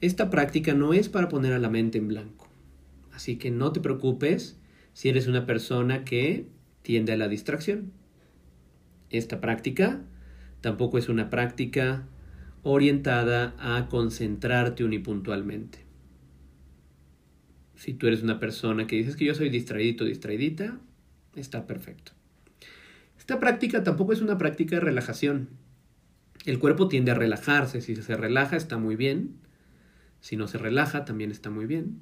esta práctica no es para poner a la mente en blanco. Así que no te preocupes si eres una persona que tiende a la distracción. Esta práctica tampoco es una práctica orientada a concentrarte unipuntualmente. Si tú eres una persona que dices que yo soy distraído, distraidita, está perfecto. Esta práctica tampoco es una práctica de relajación. El cuerpo tiende a relajarse. Si se relaja está muy bien. Si no se relaja también está muy bien.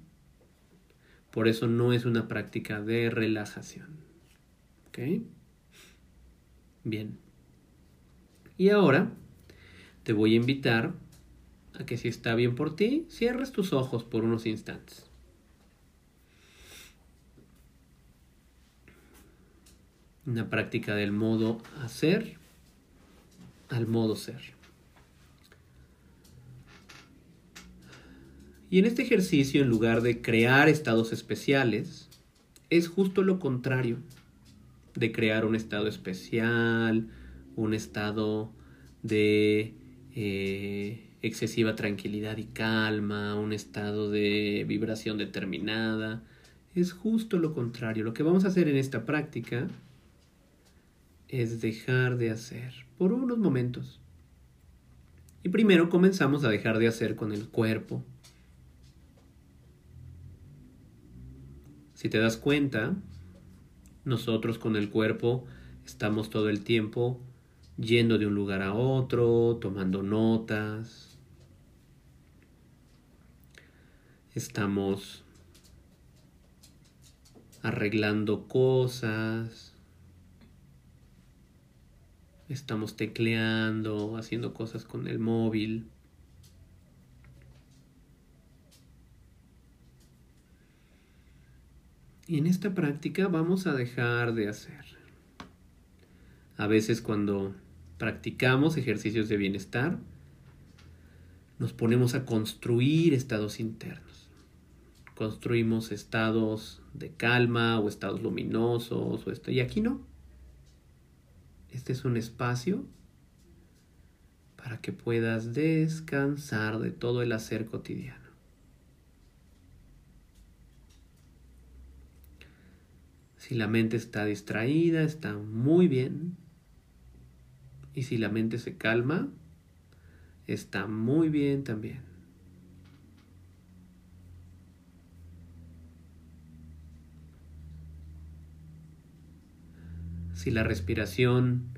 Por eso no es una práctica de relajación. ¿Ok? Bien. Y ahora te voy a invitar a que si está bien por ti, cierres tus ojos por unos instantes. Una práctica del modo hacer al modo ser. Y en este ejercicio, en lugar de crear estados especiales, es justo lo contrario de crear un estado especial, un estado de eh, excesiva tranquilidad y calma, un estado de vibración determinada. Es justo lo contrario. Lo que vamos a hacer en esta práctica es dejar de hacer por unos momentos. Y primero comenzamos a dejar de hacer con el cuerpo. Si te das cuenta, nosotros con el cuerpo estamos todo el tiempo yendo de un lugar a otro, tomando notas. Estamos arreglando cosas. Estamos tecleando, haciendo cosas con el móvil. Y en esta práctica vamos a dejar de hacer. A veces cuando practicamos ejercicios de bienestar, nos ponemos a construir estados internos. Construimos estados de calma o estados luminosos o esto. Y aquí no. Este es un espacio para que puedas descansar de todo el hacer cotidiano. Si la mente está distraída, está muy bien. Y si la mente se calma, está muy bien también. Si la respiración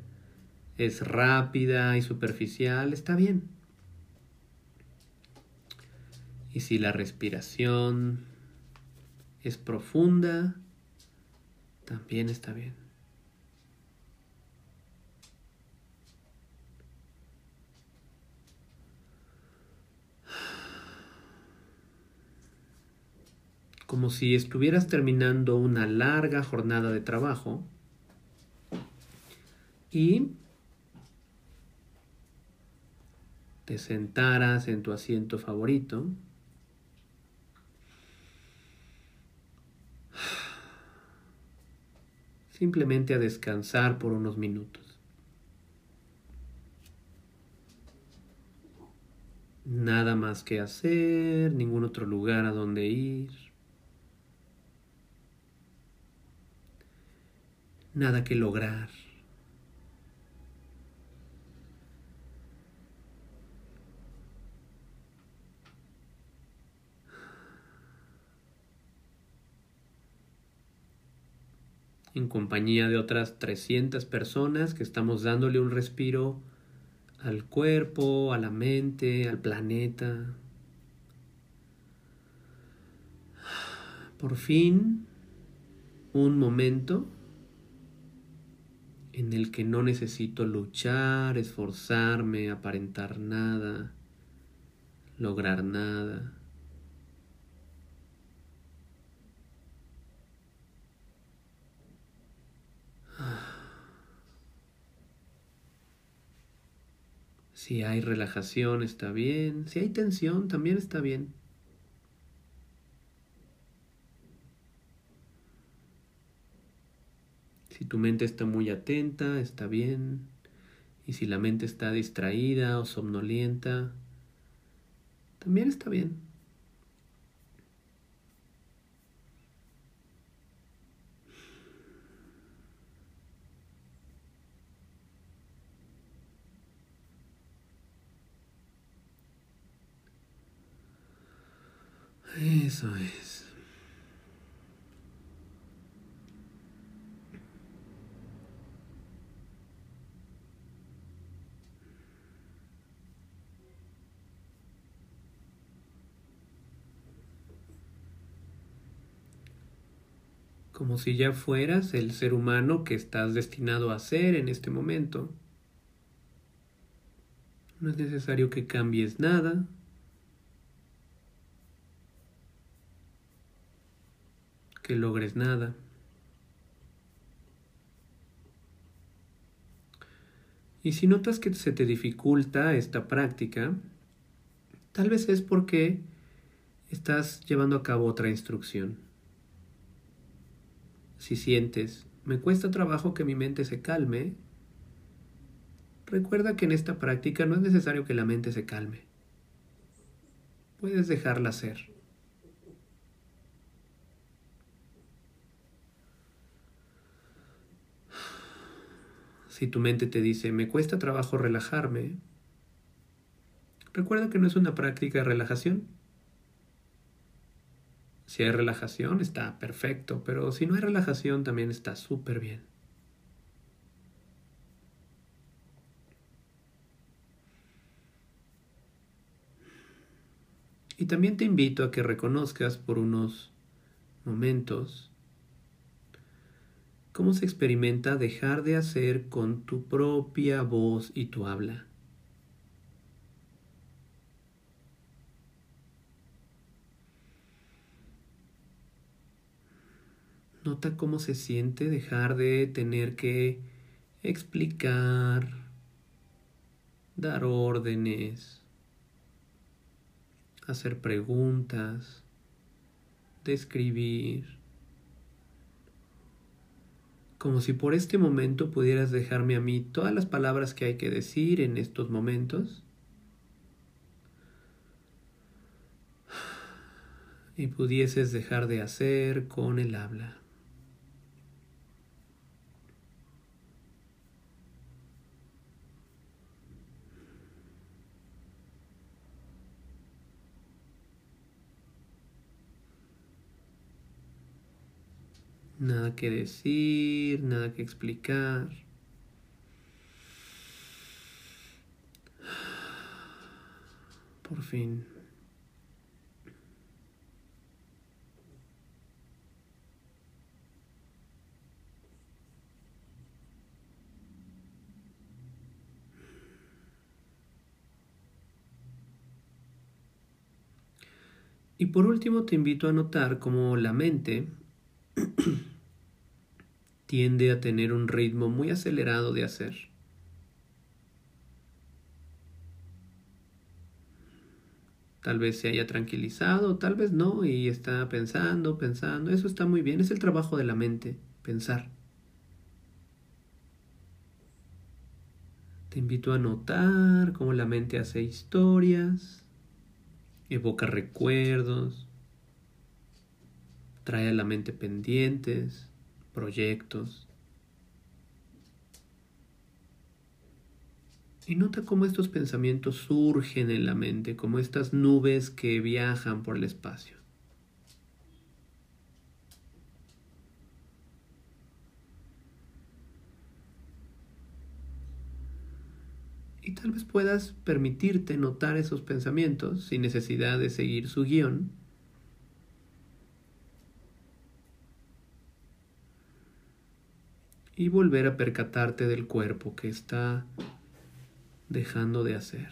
es rápida y superficial, está bien. Y si la respiración es profunda, también está bien. Como si estuvieras terminando una larga jornada de trabajo y te sentaras en tu asiento favorito. Simplemente a descansar por unos minutos. Nada más que hacer, ningún otro lugar a donde ir. Nada que lograr. En compañía de otras 300 personas que estamos dándole un respiro al cuerpo, a la mente, al planeta. Por fin, un momento en el que no necesito luchar, esforzarme, aparentar nada, lograr nada. Si hay relajación está bien, si hay tensión también está bien. Si tu mente está muy atenta, está bien. Y si la mente está distraída o somnolienta, también está bien. Eso es. Como si ya fueras el ser humano que estás destinado a ser en este momento. No es necesario que cambies nada, que logres nada. Y si notas que se te dificulta esta práctica, tal vez es porque estás llevando a cabo otra instrucción. Si sientes, me cuesta trabajo que mi mente se calme, recuerda que en esta práctica no es necesario que la mente se calme. Puedes dejarla ser. Si tu mente te dice, me cuesta trabajo relajarme, recuerda que no es una práctica de relajación. Si hay relajación, está perfecto, pero si no hay relajación, también está súper bien. Y también te invito a que reconozcas por unos momentos cómo se experimenta dejar de hacer con tu propia voz y tu habla. Nota cómo se siente dejar de tener que explicar, dar órdenes, hacer preguntas, describir como si por este momento pudieras dejarme a mí todas las palabras que hay que decir en estos momentos y pudieses dejar de hacer con el habla. Nada que decir, nada que explicar. Por fin. Y por último te invito a notar cómo la mente tiende a tener un ritmo muy acelerado de hacer. Tal vez se haya tranquilizado, tal vez no, y está pensando, pensando. Eso está muy bien, es el trabajo de la mente, pensar. Te invito a notar cómo la mente hace historias, evoca recuerdos, trae a la mente pendientes, proyectos. Y nota cómo estos pensamientos surgen en la mente, como estas nubes que viajan por el espacio. Y tal vez puedas permitirte notar esos pensamientos sin necesidad de seguir su guion y volver a percatarte del cuerpo que está dejando de hacer.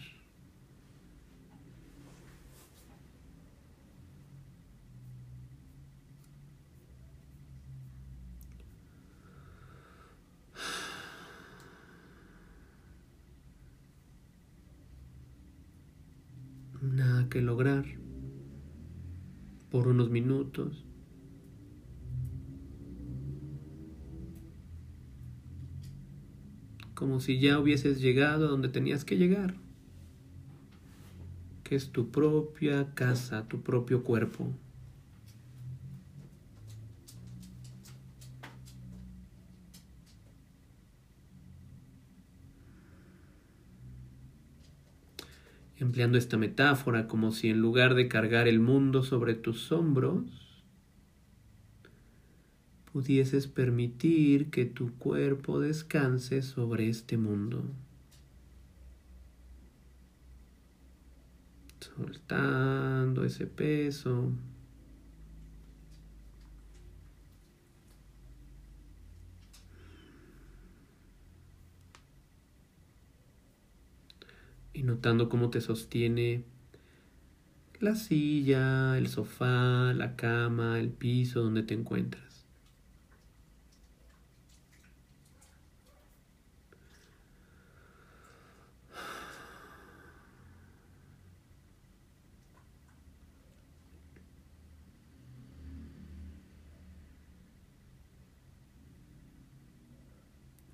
Nada que lograr por unos minutos. Como si ya hubieses llegado a donde tenías que llegar. que es tu propia casa, tu propio cuerpo. Empleando esta metáfora como si en lugar de cargar el mundo sobre tus hombros, pudieses permitir que tu cuerpo descanse sobre este mundo. Soltando ese peso. Y notando cómo te sostiene la silla, el sofá, la cama, el piso donde te encuentras.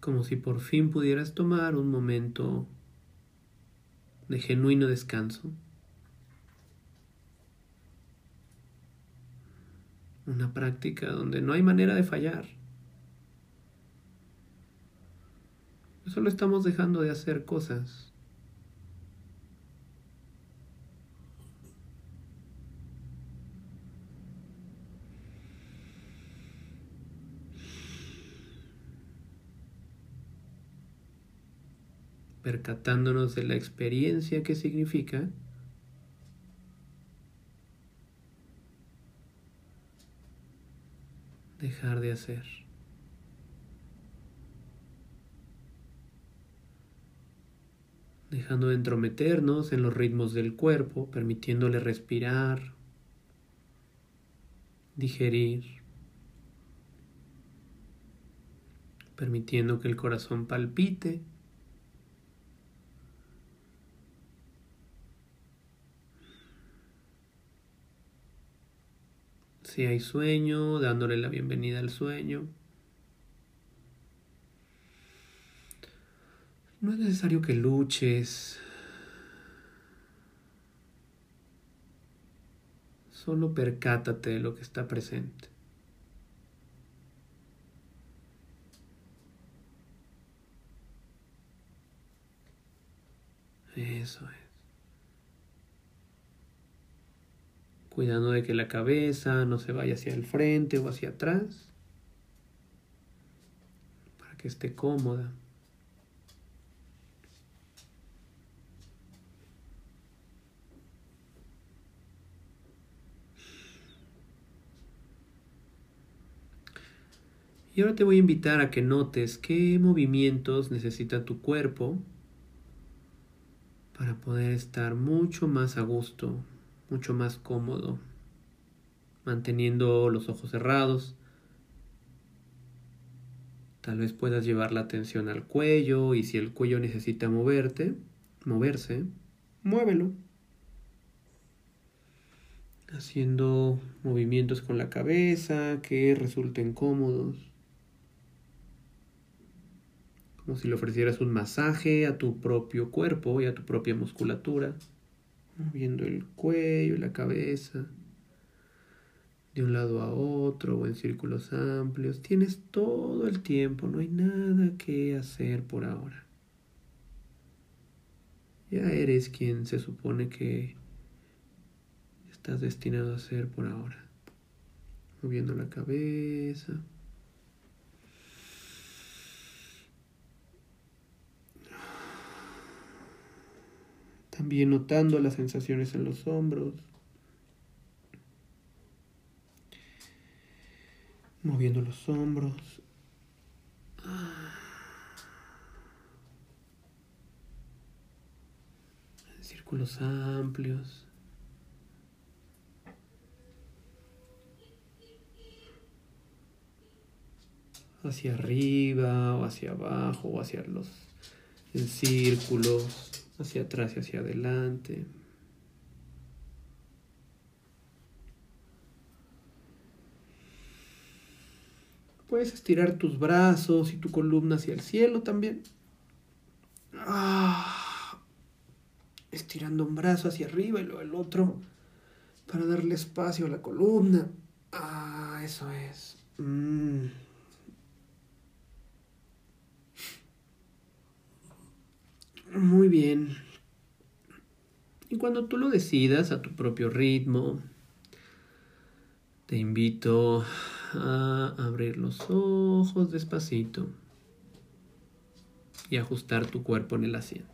Como si por fin pudieras tomar un momento de genuino descanso. Una práctica donde no hay manera de fallar. Solo estamos dejando de hacer cosas. Percatándonos de la experiencia que significa dejar de hacer. Dejando de entrometernos en los ritmos del cuerpo, permitiéndole respirar, digerir, permitiendo que el corazón palpite Si hay sueño, dándole la bienvenida al sueño. No es necesario que luches. Solo percátate de lo que está presente. Eso es. Cuidando de que la cabeza no se vaya hacia el frente o hacia atrás, para que esté cómoda. Y ahora te voy a invitar a que notes qué movimientos necesita tu cuerpo para poder estar mucho más a gusto mucho más cómodo, manteniendo los ojos cerrados. Tal vez puedas llevar la atención al cuello y si el cuello necesita moverte, moverse, muévelo. Haciendo movimientos con la cabeza que resulten cómodos. Como si le ofrecieras un masaje a tu propio cuerpo y a tu propia musculatura moviendo el cuello la cabeza de un lado a otro o en círculos amplios. Tienes todo el tiempo, no hay nada que hacer por ahora. Ya eres quien se supone que estás destinado a ser por ahora. Moviendo la cabeza. También notando las sensaciones en los hombros. Moviendo los hombros. En círculos amplios. Hacia arriba o hacia abajo o hacia los en círculos hacia atrás y hacia adelante. Puedes estirar tus brazos y tu columna hacia el cielo también. Ah. estirando un brazo hacia arriba y luego el otro para darle espacio a la columna. Ah, eso es. Mm. Muy bien. Y cuando tú lo decidas a tu propio ritmo, te invito a abrir los ojos despacito y ajustar tu cuerpo en el asiento.